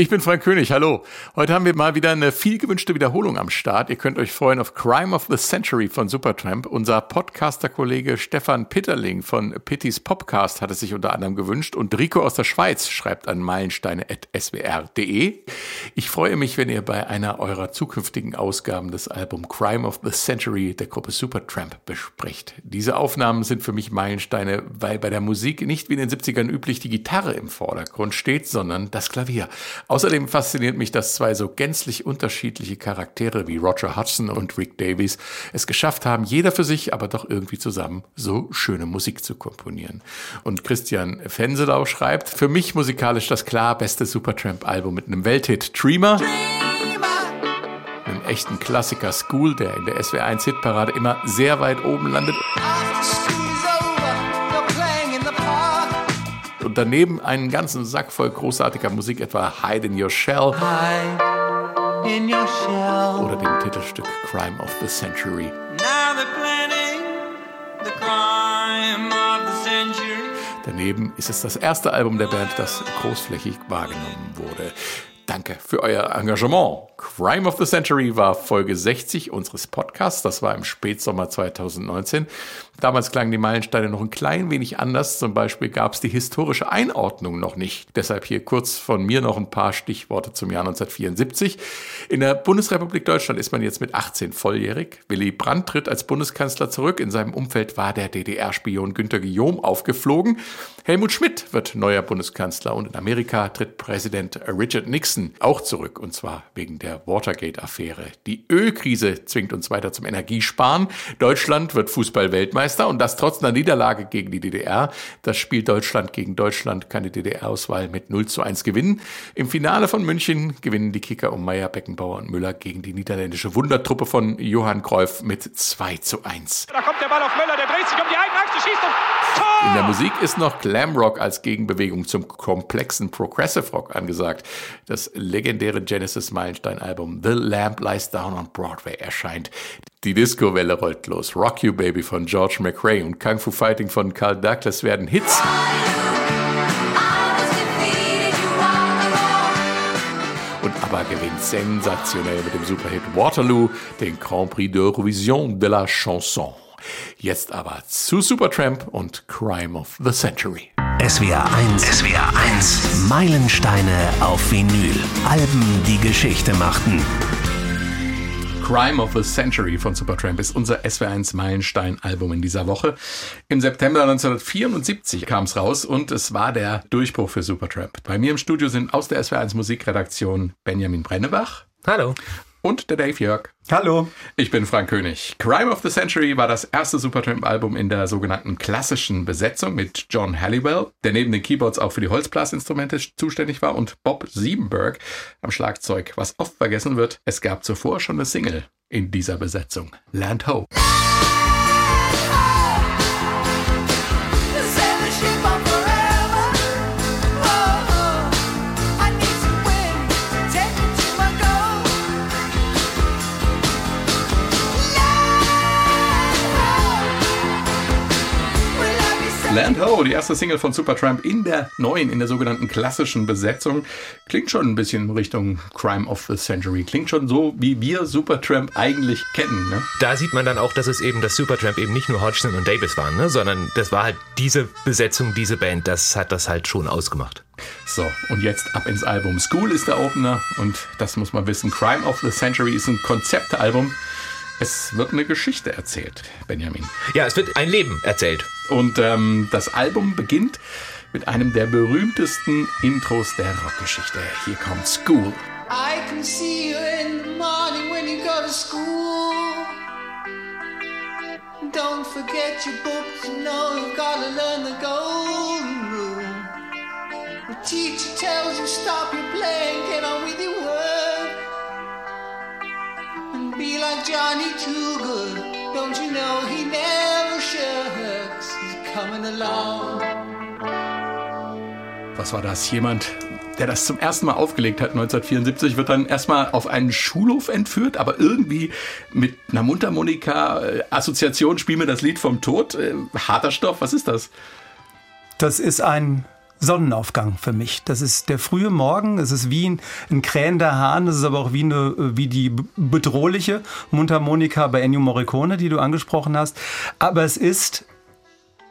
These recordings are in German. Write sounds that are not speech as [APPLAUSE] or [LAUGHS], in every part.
Ich bin Frank König, hallo. Heute haben wir mal wieder eine viel gewünschte Wiederholung am Start. Ihr könnt euch freuen auf Crime of the Century von Supertramp. Unser Podcaster-Kollege Stefan Pitterling von Pittys Popcast hat es sich unter anderem gewünscht und Rico aus der Schweiz schreibt an meilensteine.swr.de. Ich freue mich, wenn ihr bei einer eurer zukünftigen Ausgaben das Album Crime of the Century der Gruppe Supertramp besprecht. Diese Aufnahmen sind für mich Meilensteine, weil bei der Musik nicht wie in den 70ern üblich die Gitarre im Vordergrund steht, sondern das Klavier. Außerdem fasziniert mich, dass zwei so gänzlich unterschiedliche Charaktere wie Roger Hudson und Rick Davies es geschafft haben, jeder für sich, aber doch irgendwie zusammen so schöne Musik zu komponieren. Und Christian Fenselau schreibt, für mich musikalisch das klar beste Supertramp-Album mit einem Welthit Dreamer. Dreamer. Einem echten Klassiker School, der in der SW1 Hitparade immer sehr weit oben landet. Und daneben einen ganzen Sack voll großartiger Musik, etwa Hide in Your Shell. In your shell. Oder dem Titelstück Crime of the Century. Daneben ist es das erste Album der Band, das großflächig wahrgenommen wurde. Danke für euer Engagement. Crime of the Century war Folge 60 unseres Podcasts. Das war im Spätsommer 2019. Damals klangen die Meilensteine noch ein klein wenig anders. Zum Beispiel gab es die historische Einordnung noch nicht. Deshalb hier kurz von mir noch ein paar Stichworte zum Jahr 1974. In der Bundesrepublik Deutschland ist man jetzt mit 18 volljährig. Willy Brandt tritt als Bundeskanzler zurück. In seinem Umfeld war der DDR-Spion Günter Guillaume aufgeflogen. Helmut Schmidt wird neuer Bundeskanzler und in Amerika tritt Präsident Richard Nixon auch zurück. Und zwar wegen der Watergate-Affäre. Die Ölkrise zwingt uns weiter zum Energiesparen. Deutschland wird Fußball-Weltmeister. Weltmeister und das trotz einer Niederlage gegen die DDR. Das Spiel Deutschland gegen Deutschland kann die DDR-Auswahl mit 0 zu 1 gewinnen. Im Finale von München gewinnen die Kicker um Meier, Beckenbauer und Müller gegen die niederländische Wundertruppe von Johann Cruyff mit 2 zu 1. Da kommt der Ball auf Müller, der dreht sich um die Eigenachse, schießt und! In der Musik ist noch Glamrock als Gegenbewegung zum komplexen Progressive Rock angesagt. Das legendäre Genesis-Meilenstein-Album The Lamp Lies Down on Broadway erscheint. Die Disco-Welle rollt los. Rock You Baby von George McRae und Kung Fu Fighting von Carl Douglas werden Hits. Und ABBA gewinnt sensationell mit dem Superhit Waterloo den Grand Prix d'Eurovision de la Chanson. Jetzt aber zu Supertramp und Crime of the Century. SWR 1, SWR 1, Meilensteine auf Vinyl. Alben, die Geschichte machten. Crime of the Century von Supertramp ist unser SW1 Meilenstein-Album in dieser Woche. Im September 1974 kam es raus und es war der Durchbruch für Supertramp. Bei mir im Studio sind aus der SW1 Musikredaktion Benjamin Brennebach. Hallo und der Dave Jörg. Hallo. Ich bin Frank König. Crime of the Century war das erste Supertramp-Album in der sogenannten klassischen Besetzung mit John Halliwell, der neben den Keyboards auch für die Holzblasinstrumente zuständig war, und Bob Siebenberg am Schlagzeug. Was oft vergessen wird, es gab zuvor schon eine Single in dieser Besetzung. Land Ho. Ho, die erste Single von Supertramp in der neuen, in der sogenannten klassischen Besetzung. Klingt schon ein bisschen Richtung Crime of the Century. Klingt schon so, wie wir Supertramp eigentlich kennen. Ne? Da sieht man dann auch, dass es eben, dass Supertramp eben nicht nur Hodgson und Davis waren, ne? sondern das war halt diese Besetzung, diese Band, das hat das halt schon ausgemacht. So, und jetzt ab ins Album. School ist der Opener und das muss man wissen. Crime of the Century ist ein Konzeptalbum. Es wird eine Geschichte erzählt, Benjamin. Ja, es wird ein Leben erzählt. Und ähm, das Album beginnt mit einem der berühmtesten Intros der Rockgeschichte. Hier kommt School. I can see you in the morning when you go to school. Don't forget your books, you know you've got to learn the golden rule. The teacher tells you stop your playing, get on with your work. Like Johnny Too Good, don't you know he never shirks. Was war das? Jemand, der das zum ersten Mal aufgelegt hat, 1974, wird dann erstmal auf einen Schulhof entführt, aber irgendwie mit einer Mundharmonika-Assoziation spielen wir das Lied vom Tod. Äh, harter Stoff, was ist das? Das ist ein Sonnenaufgang für mich. Das ist der frühe Morgen, es ist wie ein, ein krähender Hahn, es ist aber auch wie, eine, wie die bedrohliche Mundharmonika bei Ennio Morricone, die du angesprochen hast. Aber es ist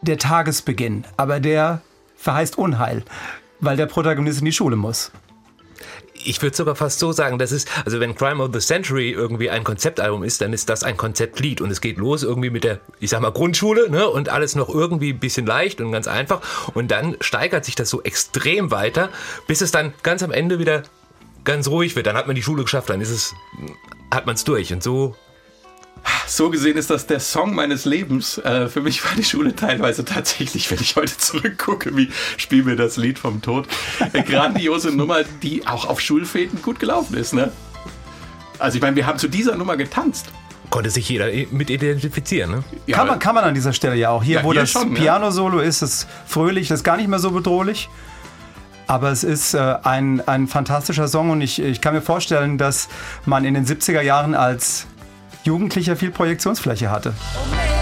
der Tagesbeginn, aber der verheißt Unheil, weil der Protagonist in die Schule muss ich würde sogar fast so sagen, das ist, also wenn Crime of the Century irgendwie ein Konzeptalbum ist, dann ist das ein Konzeptlied. Und es geht los irgendwie mit der, ich sag mal, Grundschule, ne, und alles noch irgendwie ein bisschen leicht und ganz einfach. Und dann steigert sich das so extrem weiter, bis es dann ganz am Ende wieder ganz ruhig wird. Dann hat man die Schule geschafft, dann ist es, hat man es durch. Und so so gesehen ist das der Song meines Lebens. Äh, für mich war die Schule teilweise tatsächlich, wenn ich heute zurückgucke, wie spiel mir das Lied vom Tod. Eine grandiose Nummer, die auch auf Schulfäden gut gelaufen ist. Ne? Also ich meine, wir haben zu dieser Nummer getanzt. Konnte sich jeder mit identifizieren, ne? Ja, kann, man, kann man an dieser Stelle ja auch. Hier, ja, wo hier das Piano-Solo ist, ist fröhlich, das ist gar nicht mehr so bedrohlich. Aber es ist äh, ein, ein fantastischer Song und ich, ich kann mir vorstellen, dass man in den 70er Jahren als Jugendlicher viel Projektionsfläche hatte. You're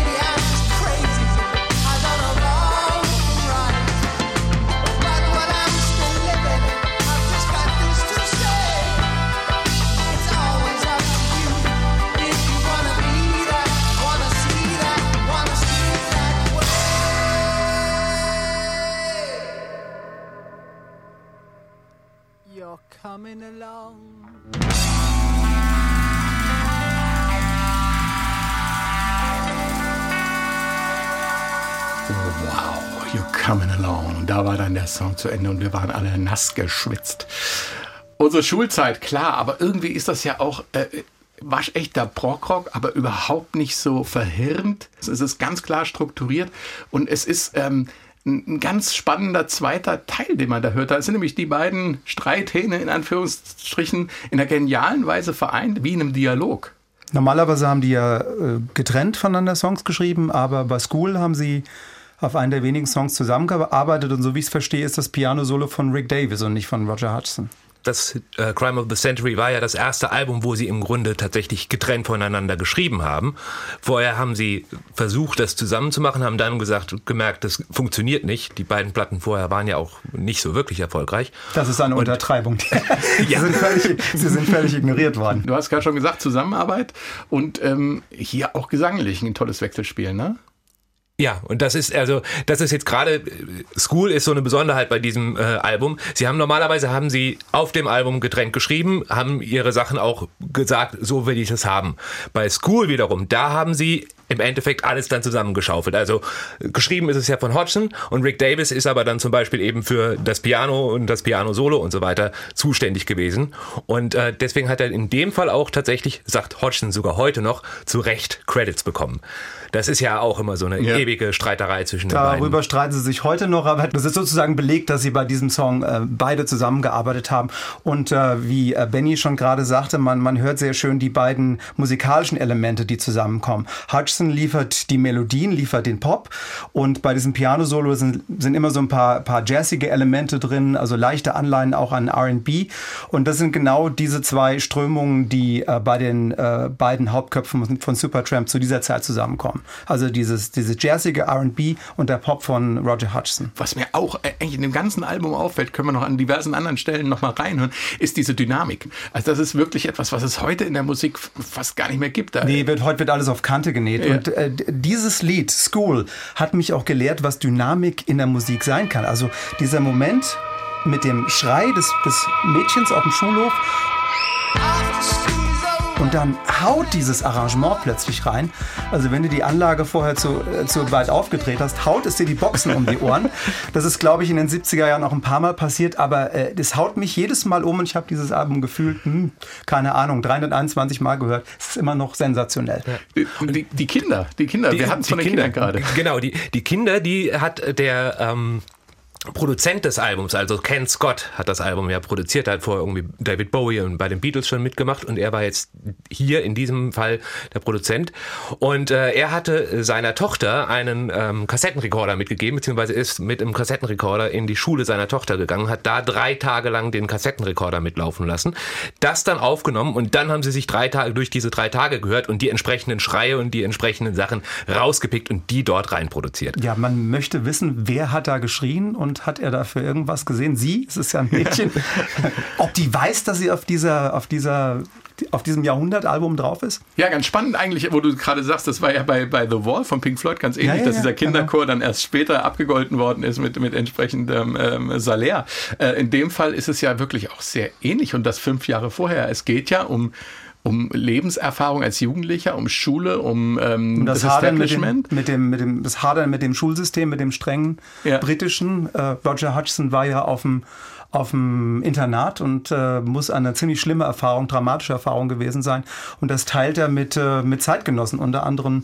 Song zu Ende und wir waren alle nass geschwitzt. Unsere Schulzeit, klar, aber irgendwie ist das ja auch äh, waschechter Prog-Rock, aber überhaupt nicht so verhirnt. Es ist ganz klar strukturiert und es ist ähm, ein ganz spannender zweiter Teil, den man da hört. Da sind nämlich die beiden Streithähne in Anführungsstrichen in einer genialen Weise vereint, wie in einem Dialog. Normalerweise haben die ja äh, getrennt voneinander Songs geschrieben, aber bei School haben sie auf einen der wenigen Songs zusammengearbeitet und so wie ich es verstehe, ist das Piano-Solo von Rick Davis und nicht von Roger Hudson das äh, Crime of the Century war ja das erste Album, wo sie im Grunde tatsächlich getrennt voneinander geschrieben haben. Vorher haben sie versucht, das zusammenzumachen, haben dann gesagt, gemerkt, das funktioniert nicht. Die beiden Platten vorher waren ja auch nicht so wirklich erfolgreich. Das ist eine Und, Untertreibung. [LAUGHS] [LAUGHS] ja. sie, sind völlig, sie sind völlig ignoriert worden. Du hast gerade schon gesagt, Zusammenarbeit und ähm, hier auch gesanglich ein tolles Wechselspiel, ne? Ja, und das ist also, das ist jetzt gerade School ist so eine Besonderheit bei diesem äh, Album. Sie haben normalerweise haben sie auf dem Album getrennt geschrieben, haben ihre Sachen auch gesagt, so will ich das haben. Bei School wiederum, da haben sie im Endeffekt alles dann zusammengeschaufelt. Also geschrieben ist es ja von Hodgson und Rick Davis ist aber dann zum Beispiel eben für das Piano und das Piano-Solo und so weiter zuständig gewesen. Und äh, deswegen hat er in dem Fall auch tatsächlich, sagt Hodgson sogar heute noch, zu Recht Credits bekommen. Das ist ja auch immer so eine ja. ewige Streiterei zwischen den beiden. Darüber streiten sie sich heute noch, aber das ist sozusagen belegt, dass sie bei diesem Song äh, beide zusammengearbeitet haben. Und äh, wie äh, Benny schon gerade sagte, man, man hört sehr schön die beiden musikalischen Elemente, die zusammenkommen. Hutchison liefert die Melodien, liefert den Pop und bei diesem Piano-Solo sind, sind immer so ein paar, paar jazzige Elemente drin, also leichte Anleihen auch an R&B. Und das sind genau diese zwei Strömungen, die äh, bei den äh, beiden Hauptköpfen von Supertramp zu dieser Zeit zusammenkommen haben. Also dieses, diese jazzige R&B und der Pop von Roger Hudson. Was mir auch eigentlich in dem ganzen Album auffällt, können wir noch an diversen anderen Stellen noch mal reinhören, ist diese Dynamik. Also das ist wirklich etwas, was es heute in der Musik fast gar nicht mehr gibt. Da nee, wird, heute wird alles auf Kante genäht. Ja. Und äh, dieses Lied, School, hat mich auch gelehrt, was Dynamik in der Musik sein kann. Also dieser Moment mit dem Schrei des, des Mädchens auf dem Schulhof und dann haut dieses Arrangement plötzlich rein. Also wenn du die Anlage vorher zu, äh, zu weit aufgedreht hast, haut es dir die Boxen um die Ohren. [LAUGHS] Das ist, glaube ich, in den 70er Jahren auch ein paar Mal passiert, aber äh, das haut mich jedes Mal um und ich habe dieses Album gefühlt, hm, keine Ahnung, 321 Mal gehört. Es ist immer noch sensationell. Ja. Die, die, Kinder, die Kinder, die, wir hatten es von den Kinder, Kindern gerade. Genau, die, die Kinder, die hat der... Ähm Produzent des Albums, also Ken Scott, hat das Album ja produziert, hat vorher irgendwie David Bowie und bei den Beatles schon mitgemacht und er war jetzt hier in diesem Fall der Produzent. Und äh, er hatte seiner Tochter einen ähm, Kassettenrekorder mitgegeben, beziehungsweise ist mit einem Kassettenrekorder in die Schule seiner Tochter gegangen, hat da drei Tage lang den Kassettenrekorder mitlaufen lassen, das dann aufgenommen und dann haben sie sich drei Tage durch diese drei Tage gehört und die entsprechenden Schreie und die entsprechenden Sachen rausgepickt und die dort rein produziert. Ja, man möchte wissen, wer hat da geschrien und Jahrhundert hat er dafür irgendwas gesehen? Sie, es ist ja ein Mädchen. [LAUGHS] Ob die weiß, dass sie auf dieser, auf dieser auf diesem Jahrhundertalbum drauf ist? Ja, ganz spannend eigentlich, wo du gerade sagst, das war ja bei, bei The Wall von Pink Floyd ganz ähnlich, ja, ja, dass dieser Kinderchor genau. dann erst später abgegolten worden ist mit, mit entsprechendem ähm, Salär. Äh, in dem Fall ist es ja wirklich auch sehr ähnlich und das fünf Jahre vorher. Es geht ja um um Lebenserfahrung als Jugendlicher, um Schule, um, ähm, um das, das Hadern mit dem, mit dem, mit dem, das Hadern mit dem Schulsystem, mit dem strengen ja. britischen. Äh, Roger Hutchinson war ja auf dem auf dem Internat und äh, muss eine ziemlich schlimme Erfahrung, dramatische Erfahrung gewesen sein. Und das teilt er mit, äh, mit Zeitgenossen, unter anderem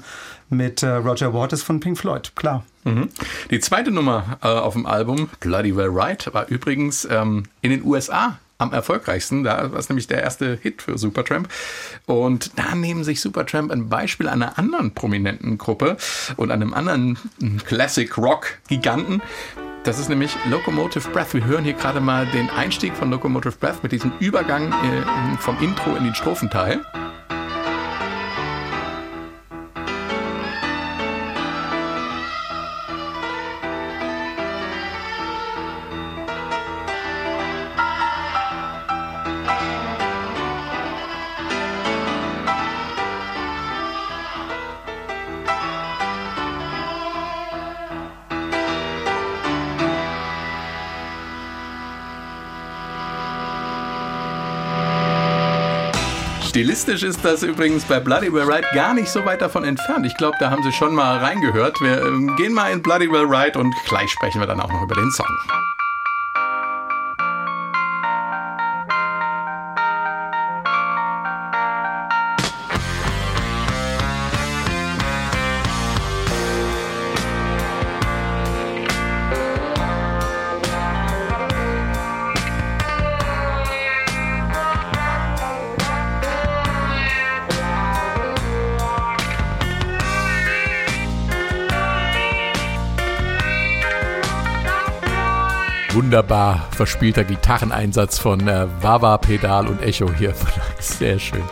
mit äh, Roger Waters von Pink Floyd, klar. Mhm. Die zweite Nummer äh, auf dem Album, Bloody Well Right, war übrigens ähm, in den USA am erfolgreichsten. Da war es nämlich der erste Hit für Supertramp. Und da nehmen sich Supertramp ein Beispiel einer anderen prominenten Gruppe und einem anderen Classic Rock Giganten. Das ist nämlich Locomotive Breath. Wir hören hier gerade mal den Einstieg von Locomotive Breath mit diesem Übergang äh, vom Intro in den Strophenteil. Stilistisch ist das übrigens bei Bloody Well Right gar nicht so weit davon entfernt. Ich glaube, da haben Sie schon mal reingehört. Wir ähm, gehen mal in Bloody Well Right und gleich sprechen wir dann auch noch über den Song. Wunderbar verspielter Gitarreneinsatz von äh, Wawa, Pedal und Echo hier. Sehr schön.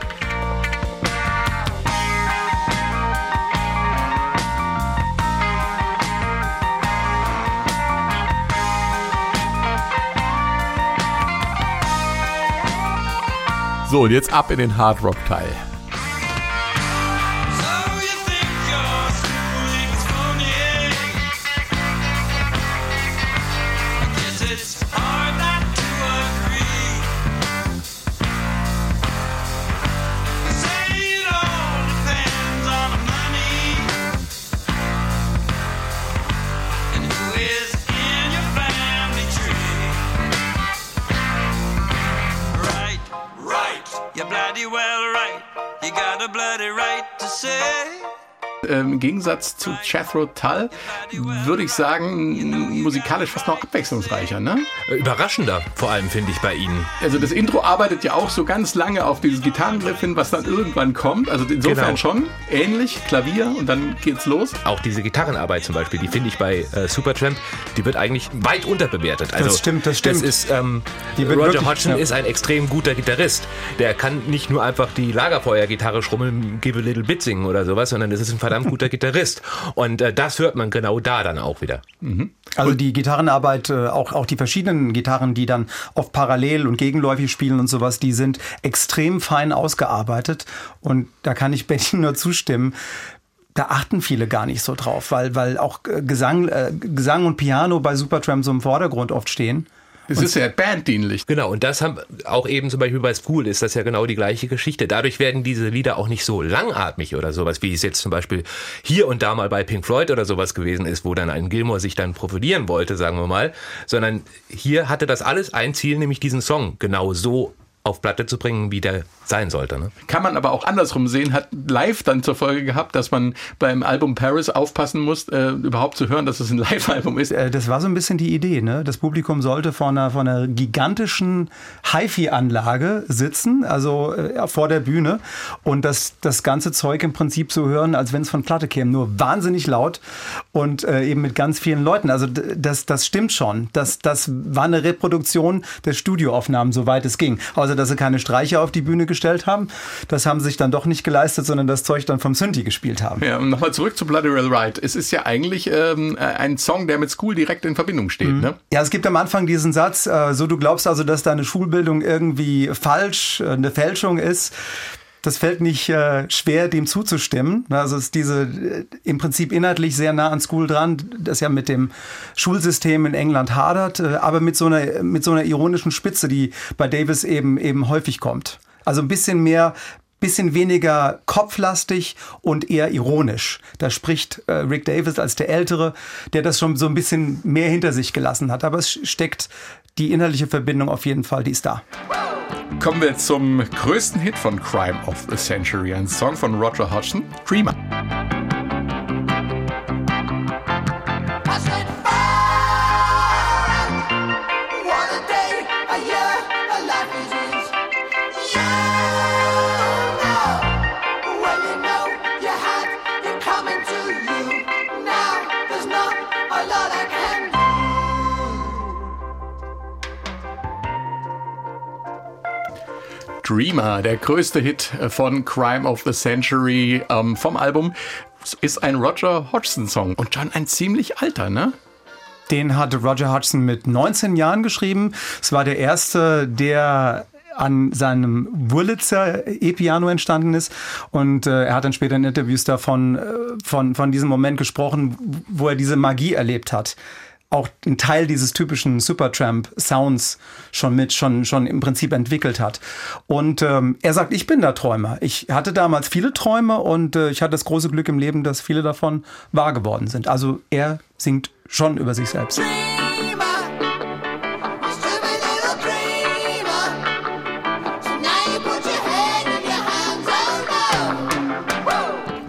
So, und jetzt ab in den Hard Rock Teil. say. Im Gegensatz zu Jethro Tull würde ich sagen, musikalisch fast noch abwechslungsreicher, ne? Überraschender, vor allem finde ich bei Ihnen. Also das Intro arbeitet ja auch so ganz lange auf dieses Gitarrengriff hin, was dann irgendwann kommt. Also insofern genau. schon ähnlich, Klavier und dann geht's los. Auch diese Gitarrenarbeit zum Beispiel, die finde ich bei äh, Supertramp, die wird eigentlich weit unterbewertet. Also, das stimmt, das stimmt. Das ist, ähm, Roger Hodgson ja. ist ein extrem guter Gitarrist. Der kann nicht nur einfach die Lagerfeuergitarre schrummeln, give a little bit singen oder sowas, sondern das ist ein verdammt guter Gitarrist. Und äh, das hört man genau da dann auch wieder. Mhm. Also die Gitarrenarbeit, äh, auch, auch die verschiedenen Gitarren, die dann oft parallel und gegenläufig spielen und sowas, die sind extrem fein ausgearbeitet. Und da kann ich [LAUGHS] Betty nur zustimmen da achten viele gar nicht so drauf, weil, weil auch äh, Gesang, äh, Gesang und Piano bei Supertramp so im Vordergrund oft stehen. Es ist ja banddienlich. Genau, und das haben auch eben zum Beispiel bei Spool ist das ja genau die gleiche Geschichte. Dadurch werden diese Lieder auch nicht so langatmig oder sowas, wie es jetzt zum Beispiel hier und da mal bei Pink Floyd oder sowas gewesen ist, wo dann ein Gilmore sich dann profilieren wollte, sagen wir mal, sondern hier hatte das alles ein Ziel, nämlich diesen Song genau so auf Platte zu bringen, wie der sein sollte. Ne? Kann man aber auch andersrum sehen, hat live dann zur Folge gehabt, dass man beim Album Paris aufpassen muss, äh, überhaupt zu hören, dass es ein [LAUGHS] Live-Album ist. Äh, das war so ein bisschen die Idee. Ne? Das Publikum sollte vor einer, vor einer gigantischen HiFi-Anlage sitzen, also äh, vor der Bühne und das, das ganze Zeug im Prinzip so hören, als wenn es von Platte käme, nur wahnsinnig laut und äh, eben mit ganz vielen Leuten. Also das, das stimmt schon. Das, das war eine Reproduktion der Studioaufnahmen, soweit es ging. Aber also dass sie keine Streicher auf die Bühne gestellt haben. Das haben sie sich dann doch nicht geleistet, sondern das Zeug dann vom Synthi gespielt haben. Ja, und nochmal zurück zu Bloody Well Right. Es ist ja eigentlich ähm, ein Song, der mit School direkt in Verbindung steht. Mhm. Ne? Ja, es gibt am Anfang diesen Satz, äh, so du glaubst also, dass deine Schulbildung irgendwie falsch, äh, eine Fälschung ist. Das fällt nicht äh, schwer, dem zuzustimmen. Also ist diese äh, im Prinzip inhaltlich sehr nah an School dran, das ja mit dem Schulsystem in England hadert, äh, aber mit so einer mit so einer ironischen Spitze, die bei Davis eben eben häufig kommt. Also ein bisschen mehr bisschen weniger kopflastig und eher ironisch. Da spricht äh, Rick Davis als der Ältere, der das schon so ein bisschen mehr hinter sich gelassen hat. Aber es steckt die inhaltliche Verbindung auf jeden Fall, die ist da. Kommen wir zum größten Hit von Crime of the Century, ein Song von Roger Hodgson, Dreamer. Dreamer, der größte Hit von Crime of the Century ähm, vom Album, ist ein Roger Hodgson-Song und schon ein ziemlich alter, ne? Den hatte Roger Hodgson mit 19 Jahren geschrieben. Es war der erste, der an seinem Wurlitzer E-Piano entstanden ist. Und äh, er hat dann später in Interviews davon, äh, von, von diesem Moment gesprochen, wo er diese Magie erlebt hat auch einen Teil dieses typischen Supertramp-Sounds schon mit, schon, schon im Prinzip entwickelt hat. Und ähm, er sagt, ich bin der Träumer. Ich hatte damals viele Träume und äh, ich hatte das große Glück im Leben, dass viele davon wahr geworden sind. Also er singt schon über sich selbst.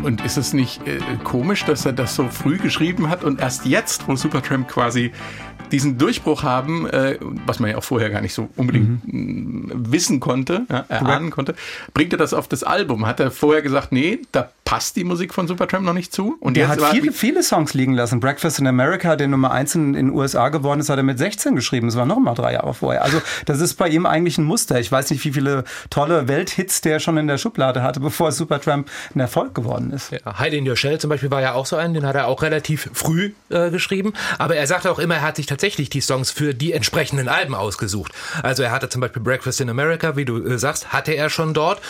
Und ist es nicht äh, komisch, dass er das so früh geschrieben hat und erst jetzt, wo Supertramp quasi diesen Durchbruch haben, äh, was man ja auch vorher gar nicht so unbedingt mhm. wissen konnte, ja, erahnen konnte, bringt er das auf das Album? Hat er vorher gesagt, nee, da passt die Musik von Supertramp noch nicht zu? Und er hat viele, viele Songs liegen lassen. Breakfast in America, der Nummer 1 in den USA geworden ist, hat er mit 16 geschrieben. Das war noch mal drei Jahre vorher. Also das ist bei ihm eigentlich ein Muster. Ich weiß nicht, wie viele tolle Welthits der schon in der Schublade hatte, bevor Supertramp ein Erfolg geworden ist. Ja, Hide in Your Shell zum Beispiel war ja auch so ein, den hat er auch relativ früh äh, geschrieben. Aber er sagte auch immer, er hat sich tatsächlich die Songs für die entsprechenden Alben ausgesucht. Also er hatte zum Beispiel Breakfast in America, wie du äh, sagst, hatte er schon dort,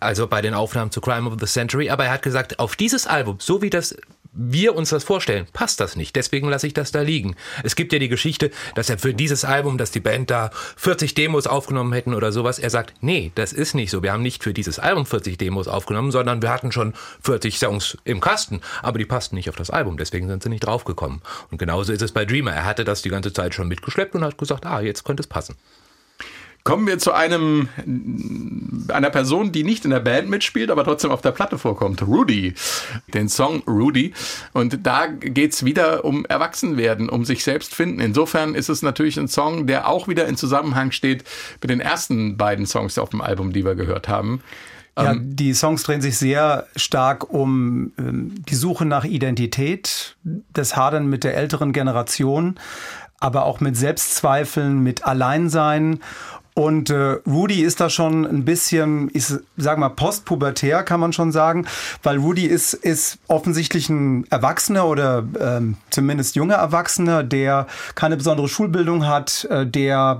also bei den Aufnahmen zu Crime of the Century. Aber er hat gesagt, auf dieses Album, so wie das wir uns das vorstellen, passt das nicht. Deswegen lasse ich das da liegen. Es gibt ja die Geschichte, dass er für dieses Album, dass die Band da 40 Demos aufgenommen hätten oder sowas. Er sagt, nee, das ist nicht so. Wir haben nicht für dieses Album 40 Demos aufgenommen, sondern wir hatten schon 40 Songs im Kasten, aber die passten nicht auf das Album. Deswegen sind sie nicht draufgekommen. Und genauso ist es bei Dreamer. Er hatte das die ganze Zeit schon mitgeschleppt und hat gesagt, ah, jetzt könnte es passen. Kommen wir zu einem, einer Person, die nicht in der Band mitspielt, aber trotzdem auf der Platte vorkommt. Rudy. Den Song Rudy. Und da geht's wieder um Erwachsenwerden, um sich selbst finden. Insofern ist es natürlich ein Song, der auch wieder in Zusammenhang steht mit den ersten beiden Songs auf dem Album, die wir gehört haben. Ja, ähm, die Songs drehen sich sehr stark um ähm, die Suche nach Identität, das Hadern mit der älteren Generation, aber auch mit Selbstzweifeln, mit Alleinsein und äh, Rudy ist da schon ein bisschen, ich sag mal, postpubertär, kann man schon sagen, weil Rudy ist, ist offensichtlich ein Erwachsener oder ähm, zumindest junger Erwachsener, der keine besondere Schulbildung hat, äh, der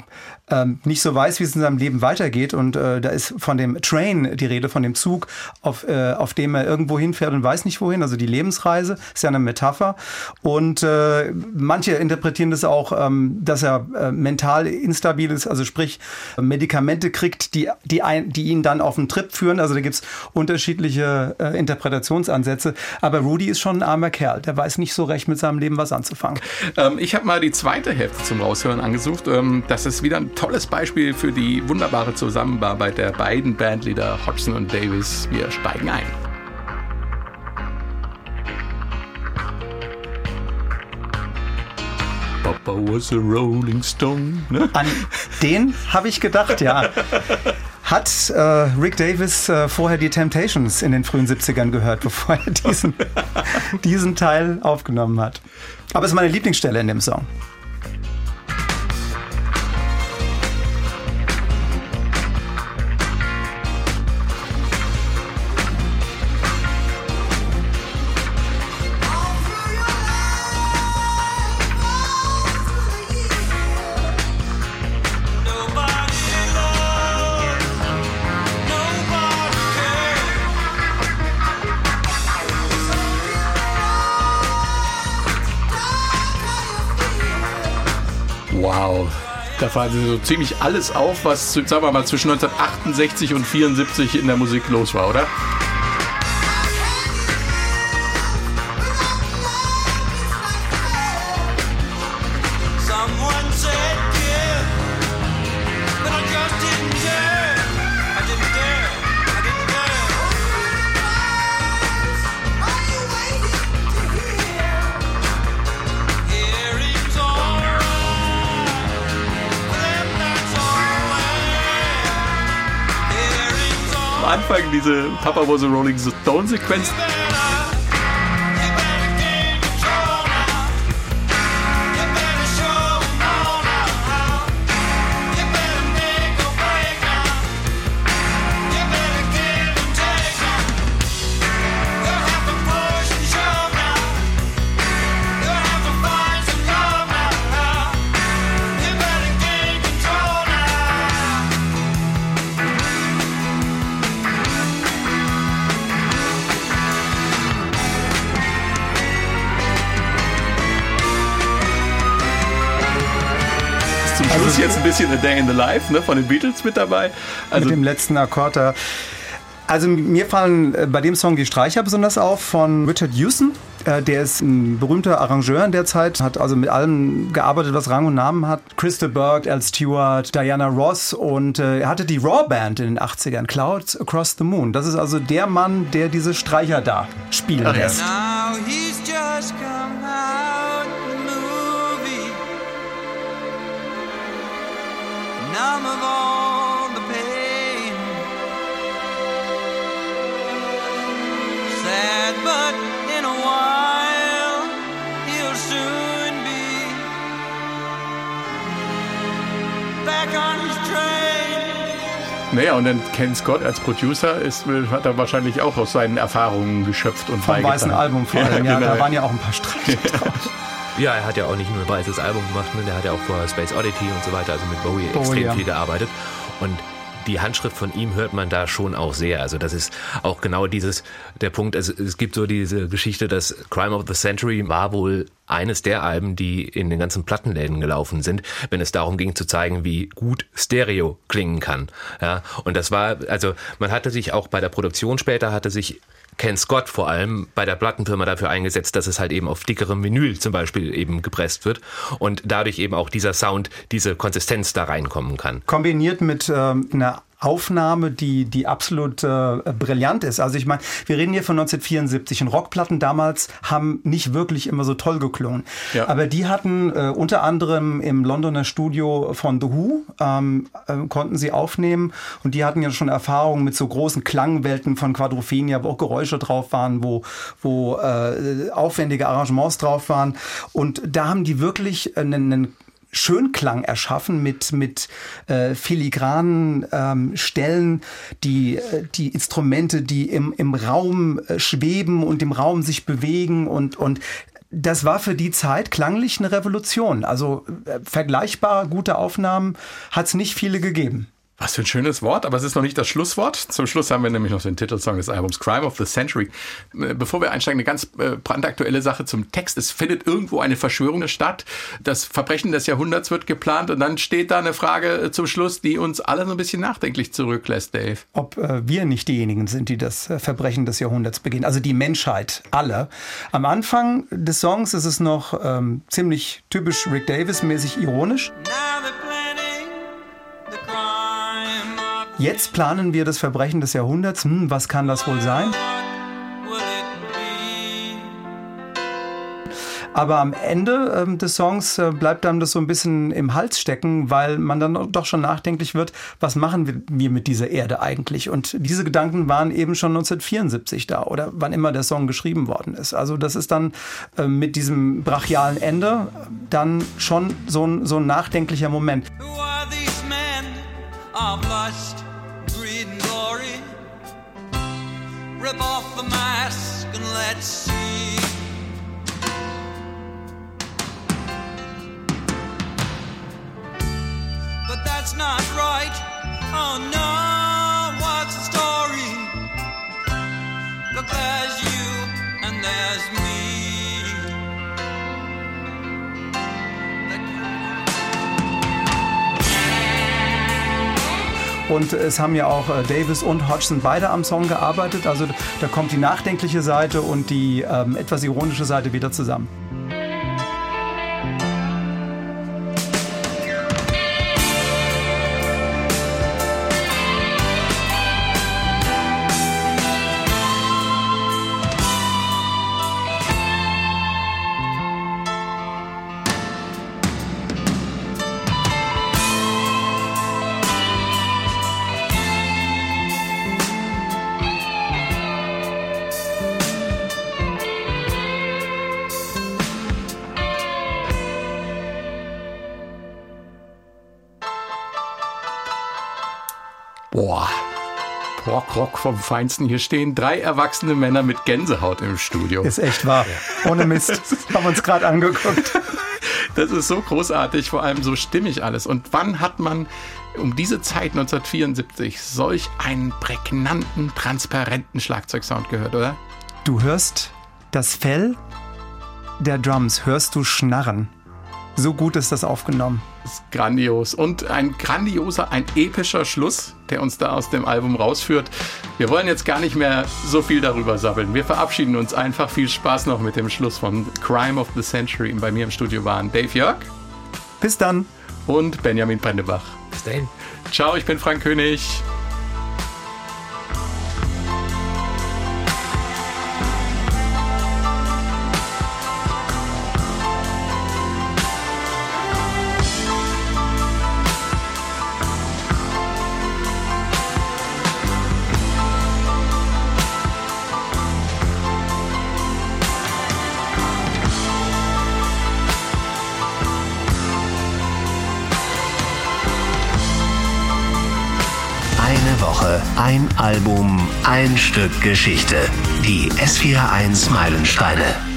ähm, nicht so weiß, wie es in seinem Leben weitergeht. Und äh, da ist von dem Train die Rede, von dem Zug, auf, äh, auf dem er irgendwo hinfährt und weiß nicht wohin. Also die Lebensreise ist ja eine Metapher. Und äh, manche interpretieren das auch, ähm, dass er äh, mental instabil ist, also sprich Medikamente kriegt, die, die, ein, die ihn dann auf einen Trip führen. Also da gibt's unterschiedliche äh, Interpretationsansätze. Aber Rudy ist schon ein armer Kerl. Der weiß nicht so recht mit seinem Leben was anzufangen. Ähm, ich habe mal die zweite Hälfte zum Raushören angesucht. Ähm, das ist wieder ein tolles Beispiel für die wunderbare Zusammenarbeit der beiden Bandleader Hodgson und Davis. Wir steigen ein. Papa was a Rolling Stone. Ne? An den habe ich gedacht, ja. Hat äh, Rick Davis äh, vorher die Temptations in den frühen 70ern gehört, [LAUGHS] bevor er diesen, diesen Teil aufgenommen hat. Aber es ist meine Lieblingsstelle in dem Song. Da fallen sie so ziemlich alles auf, was, sagen wir mal, zwischen 1968 und 74 in der Musik los war, oder? Anfang diese Papa was a Rolling Stone Sequenz. Zum Schluss jetzt ein bisschen A Day in the Life ne, von den Beatles mit dabei. Also mit dem letzten Akkord da. Also mir fallen äh, bei dem Song die Streicher besonders auf von Richard Houston. Äh, Der ist ein berühmter Arrangeur in der Zeit, hat also mit allem gearbeitet, was Rang und Namen hat. Christa Burke, Al Stewart, Diana Ross und äh, er hatte die Raw Band in den 80ern, Clouds Across the Moon. Das ist also der Mann, der diese Streicher da spielen lässt. Now he's Numb of all the pain. Sad, but in a while he'll soon be back on his train. Naja, und dann Ken Scott als Producer ist, hat er wahrscheinlich auch aus seinen Erfahrungen geschöpft und Vom weißen Album vor allem. Ja, genau. da waren ja auch ein paar Streicher drauf. [LAUGHS] Ja, er hat ja auch nicht nur ein weißes Album gemacht, ne? der hat ja auch vorher Space Oddity und so weiter, also mit Bowie Bowie, extrem ja. viel gearbeitet. Und die Handschrift von ihm hört man da schon auch sehr. Also das ist auch genau dieses, der Punkt, also es gibt so diese Geschichte, dass Crime of the Century war wohl eines der Alben, die in den ganzen Plattenläden gelaufen sind, wenn es darum ging zu zeigen, wie gut Stereo klingen kann. Ja, und das war, also man hatte sich auch bei der Produktion später, hatte sich Ken Scott vor allem bei der Plattenfirma dafür eingesetzt, dass es halt eben auf dickerem Vinyl zum Beispiel eben gepresst wird und dadurch eben auch dieser Sound, diese Konsistenz da reinkommen kann. kombiniert mit ähm, einer Aufnahme, die, die absolut äh, brillant ist. Also ich meine, wir reden hier von 1974 und Rockplatten damals haben nicht wirklich immer so toll geklungen. Ja. Aber die hatten äh, unter anderem im Londoner Studio von The Who, ähm, äh, konnten sie aufnehmen und die hatten ja schon Erfahrungen mit so großen Klangwelten von Quadrophenia, wo auch Geräusche drauf waren, wo, wo äh, aufwendige Arrangements drauf waren. Und da haben die wirklich einen, einen Schönklang erschaffen mit, mit äh, filigranen ähm, Stellen, die, äh, die Instrumente, die im, im Raum äh, schweben und im Raum sich bewegen und, und das war für die Zeit klanglich eine Revolution. Also äh, vergleichbar gute Aufnahmen hat es nicht viele gegeben. Was für ein schönes Wort, aber es ist noch nicht das Schlusswort. Zum Schluss haben wir nämlich noch den Titelsong des Albums Crime of the Century. Äh, Bevor wir einsteigen, eine ganz äh, brandaktuelle Sache zum Text. Es findet irgendwo eine Verschwörung statt. Das Verbrechen des Jahrhunderts wird geplant und dann steht da eine Frage äh, zum Schluss, die uns alle so ein bisschen nachdenklich zurücklässt, Dave. ob äh, wir nicht diejenigen sind, die das Verbrechen des Jahrhunderts begehen. Also die Menschheit, alle. Am Anfang des Songs ist es noch ähm, ziemlich typisch Rick Davis-mäßig ironisch. Now Jetzt planen wir das Verbrechen des Jahrhunderts. Hm, was kann das wohl sein? Aber am Ende ähm, des Songs äh, bleibt einem das so ein bisschen im Hals stecken, weil man dann doch schon nachdenklich wird, was machen wir, mit dieser Erde eigentlich? Und diese Gedanken waren eben schon 1974 da oder wann immer der Song geschrieben worden ist. Also das ist dann äh, mit diesem brachialen Ende äh, dann schon so ein, so ein nachdenklicher Moment. Who are these men Rip off the mask and let's see. But that's not right. Oh no, Und es haben ja auch äh, Davis und Hodgson beide am Song gearbeitet. Also da kommt die nachdenkliche Seite und die ähm, etwas ironische Seite wieder zusammen. Prog-Rock vom Feinsten. Hier stehen drei erwachsene Männer mit Gänsehaut im Studio. Ist echt wahr. Ohne Mist. [LAUGHS] Haben wir uns gerade angeguckt. Das ist so großartig, vor allem so stimmig alles. Und wann hat man um diese Zeit 1974 solch einen prägnanten, transparenten Schlagzeugsound gehört, oder? Du hörst das Fell der Drums, hörst du schnarren. So gut ist das aufgenommen. Das ist grandios. Und ein grandioser, ein epischer Schluss, der uns da aus dem Album rausführt. Wir wollen jetzt gar nicht mehr so viel darüber sabbeln. Wir verabschieden uns einfach. Viel Spaß noch mit dem Schluss von Crime of the Century. Bei mir im Studio waren Dave Jörg Bis dann. und Benjamin Brendebach. Bis dahin. Ciao, ich bin Frank König. Ein Stück Geschichte. Die S41 Meilensteine.